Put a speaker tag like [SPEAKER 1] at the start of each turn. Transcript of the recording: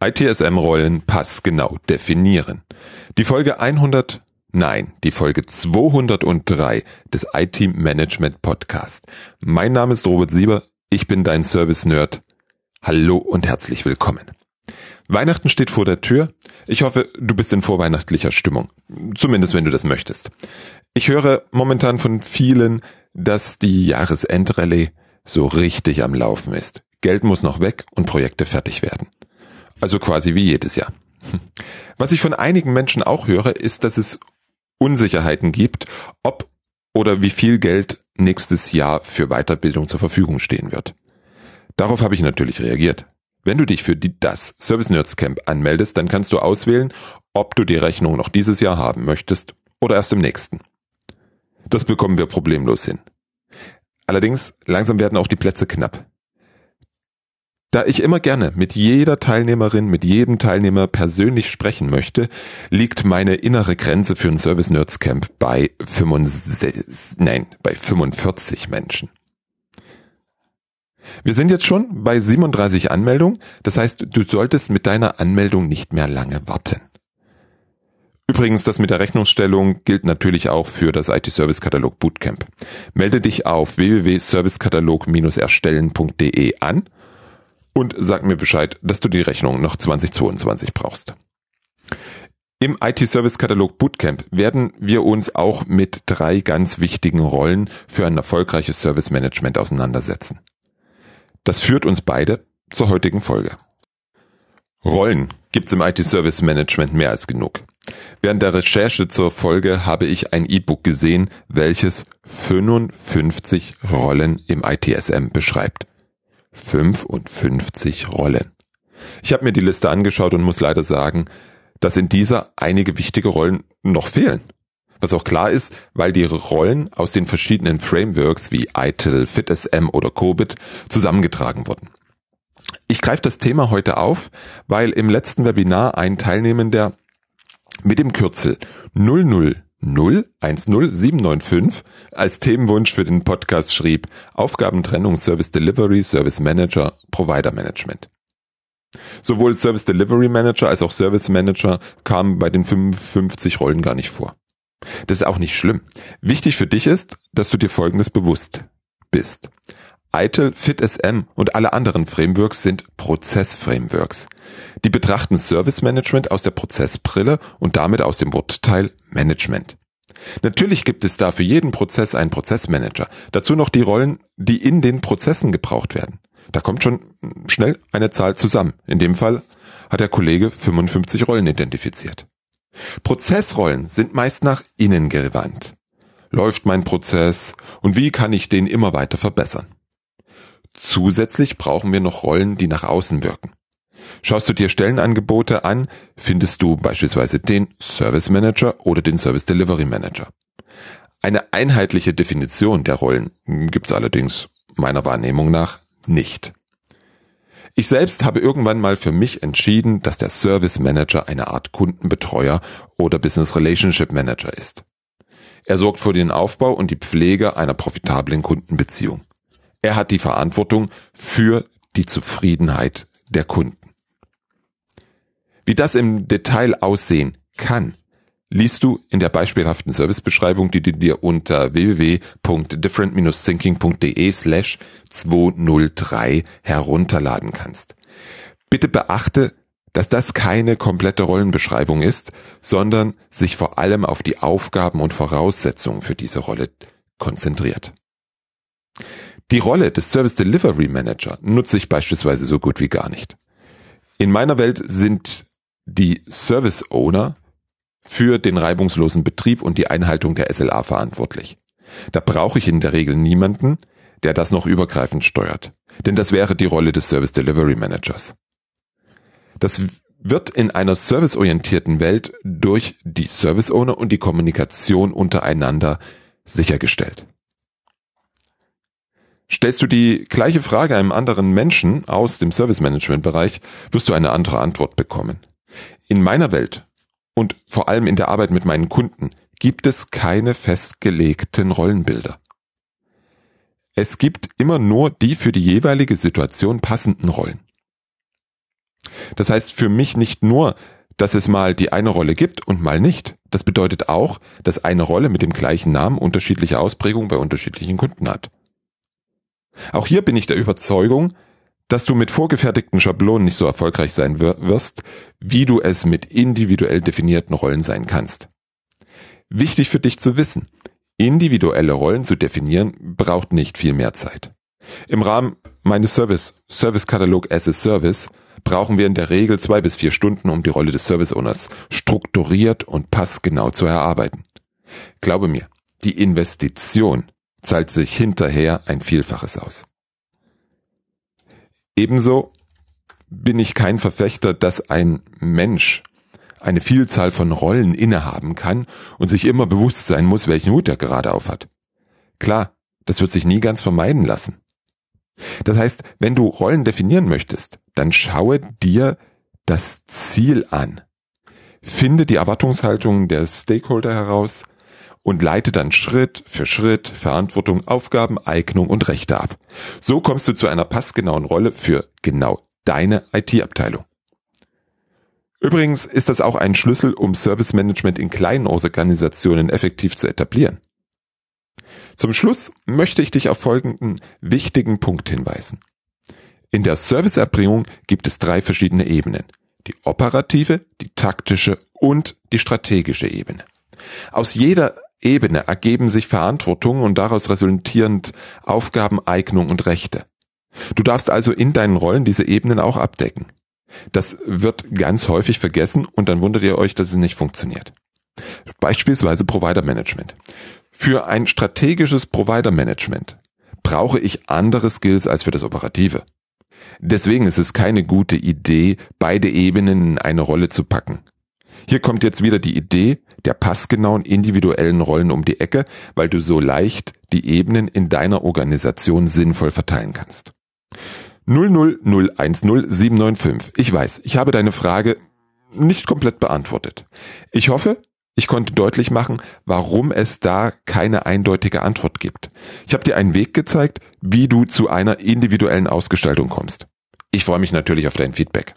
[SPEAKER 1] ITSM-Rollen passgenau definieren. Die Folge 100, nein, die Folge 203 des IT-Management Podcast. Mein Name ist Robert Sieber, ich bin dein Service-Nerd. Hallo und herzlich willkommen. Weihnachten steht vor der Tür. Ich hoffe, du bist in vorweihnachtlicher Stimmung. Zumindest wenn du das möchtest. Ich höre momentan von vielen, dass die Jahresendrallye so richtig am Laufen ist. Geld muss noch weg und Projekte fertig werden. Also quasi wie jedes Jahr. Was ich von einigen Menschen auch höre, ist, dass es Unsicherheiten gibt, ob oder wie viel Geld nächstes Jahr für Weiterbildung zur Verfügung stehen wird. Darauf habe ich natürlich reagiert. Wenn du dich für die, das Service Nerds Camp anmeldest, dann kannst du auswählen, ob du die Rechnung noch dieses Jahr haben möchtest oder erst im nächsten. Das bekommen wir problemlos hin. Allerdings, langsam werden auch die Plätze knapp. Da ich immer gerne mit jeder Teilnehmerin, mit jedem Teilnehmer persönlich sprechen möchte, liegt meine innere Grenze für ein Service Nerds Camp bei 65, nein, bei 45 Menschen. Wir sind jetzt schon bei 37 Anmeldungen, das heißt, du solltest mit deiner Anmeldung nicht mehr lange warten. Übrigens, das mit der Rechnungsstellung gilt natürlich auch für das IT-Service-Katalog Bootcamp. Melde dich auf www.servicekatalog-erstellen.de an und sag mir Bescheid, dass du die Rechnung noch 2022 brauchst. Im IT-Service-Katalog Bootcamp werden wir uns auch mit drei ganz wichtigen Rollen für ein erfolgreiches Service-Management auseinandersetzen. Das führt uns beide zur heutigen Folge. Rollen gibt's im IT-Service-Management mehr als genug. Während der Recherche zur Folge habe ich ein E-Book gesehen, welches 55 Rollen im ITSM beschreibt. 55 Rollen. Ich habe mir die Liste angeschaut und muss leider sagen, dass in dieser einige wichtige Rollen noch fehlen. Was auch klar ist, weil die Rollen aus den verschiedenen Frameworks wie ITIL, FitSM oder COBIT zusammengetragen wurden. Ich greife das Thema heute auf, weil im letzten Webinar ein Teilnehmender mit dem Kürzel 00 010795 als Themenwunsch für den Podcast schrieb Aufgabentrennung Service Delivery, Service Manager, Provider Management. Sowohl Service Delivery Manager als auch Service Manager kamen bei den 55 Rollen gar nicht vor. Das ist auch nicht schlimm. Wichtig für dich ist, dass du dir Folgendes bewusst bist. ITIL, FitSM und alle anderen Frameworks sind Prozessframeworks. Die betrachten Service Management aus der Prozessbrille und damit aus dem Wortteil Management. Natürlich gibt es da für jeden Prozess einen Prozessmanager. Dazu noch die Rollen, die in den Prozessen gebraucht werden. Da kommt schon schnell eine Zahl zusammen. In dem Fall hat der Kollege 55 Rollen identifiziert. Prozessrollen sind meist nach innen gewandt. Läuft mein Prozess und wie kann ich den immer weiter verbessern? Zusätzlich brauchen wir noch Rollen, die nach außen wirken. Schaust du dir Stellenangebote an, findest du beispielsweise den Service Manager oder den Service Delivery Manager. Eine einheitliche Definition der Rollen gibt es allerdings meiner Wahrnehmung nach nicht. Ich selbst habe irgendwann mal für mich entschieden, dass der Service Manager eine Art Kundenbetreuer oder Business Relationship Manager ist. Er sorgt für den Aufbau und die Pflege einer profitablen Kundenbeziehung. Er hat die Verantwortung für die Zufriedenheit der Kunden. Wie das im Detail aussehen kann, liest du in der beispielhaften Servicebeschreibung, die du dir unter www.different-thinking.de slash 203 herunterladen kannst. Bitte beachte, dass das keine komplette Rollenbeschreibung ist, sondern sich vor allem auf die Aufgaben und Voraussetzungen für diese Rolle konzentriert. Die Rolle des Service Delivery Manager nutze ich beispielsweise so gut wie gar nicht. In meiner Welt sind die Service Owner für den reibungslosen Betrieb und die Einhaltung der SLA verantwortlich. Da brauche ich in der Regel niemanden, der das noch übergreifend steuert. Denn das wäre die Rolle des Service Delivery Managers. Das wird in einer serviceorientierten Welt durch die Service Owner und die Kommunikation untereinander sichergestellt. Stellst du die gleiche Frage einem anderen Menschen aus dem Service Management Bereich, wirst du eine andere Antwort bekommen. In meiner Welt und vor allem in der Arbeit mit meinen Kunden gibt es keine festgelegten Rollenbilder. Es gibt immer nur die für die jeweilige Situation passenden Rollen. Das heißt für mich nicht nur, dass es mal die eine Rolle gibt und mal nicht. Das bedeutet auch, dass eine Rolle mit dem gleichen Namen unterschiedliche Ausprägungen bei unterschiedlichen Kunden hat. Auch hier bin ich der Überzeugung, dass du mit vorgefertigten Schablonen nicht so erfolgreich sein wirst, wie du es mit individuell definierten Rollen sein kannst. Wichtig für dich zu wissen, individuelle Rollen zu definieren braucht nicht viel mehr Zeit. Im Rahmen meines Service, Service Katalog as a Service, brauchen wir in der Regel zwei bis vier Stunden, um die Rolle des Service Owners strukturiert und passgenau zu erarbeiten. Glaube mir, die Investition zahlt sich hinterher ein Vielfaches aus. Ebenso bin ich kein Verfechter, dass ein Mensch eine Vielzahl von Rollen innehaben kann und sich immer bewusst sein muss, welchen Hut er gerade auf hat. Klar, das wird sich nie ganz vermeiden lassen. Das heißt, wenn du Rollen definieren möchtest, dann schaue dir das Ziel an. Finde die Erwartungshaltung der Stakeholder heraus und leite dann Schritt für Schritt Verantwortung, Aufgaben, Eignung und Rechte ab. So kommst du zu einer passgenauen Rolle für genau deine IT-Abteilung. Übrigens ist das auch ein Schlüssel, um Service Management in kleinen Organisationen effektiv zu etablieren. Zum Schluss möchte ich dich auf folgenden wichtigen Punkt hinweisen. In der Serviceerbringung gibt es drei verschiedene Ebenen. Die operative, die taktische und die strategische Ebene. Aus jeder Ebene ergeben sich Verantwortungen und daraus resultierend Aufgaben, Eignung und Rechte. Du darfst also in deinen Rollen diese Ebenen auch abdecken. Das wird ganz häufig vergessen und dann wundert ihr euch, dass es nicht funktioniert. Beispielsweise Provider Management. Für ein strategisches Provider Management brauche ich andere Skills als für das Operative. Deswegen ist es keine gute Idee, beide Ebenen in eine Rolle zu packen. Hier kommt jetzt wieder die Idee der passgenauen individuellen Rollen um die Ecke, weil du so leicht die Ebenen in deiner Organisation sinnvoll verteilen kannst. 00010 Ich weiß, ich habe deine Frage nicht komplett beantwortet. Ich hoffe, ich konnte deutlich machen, warum es da keine eindeutige Antwort gibt. Ich habe dir einen Weg gezeigt, wie du zu einer individuellen Ausgestaltung kommst. Ich freue mich natürlich auf dein Feedback.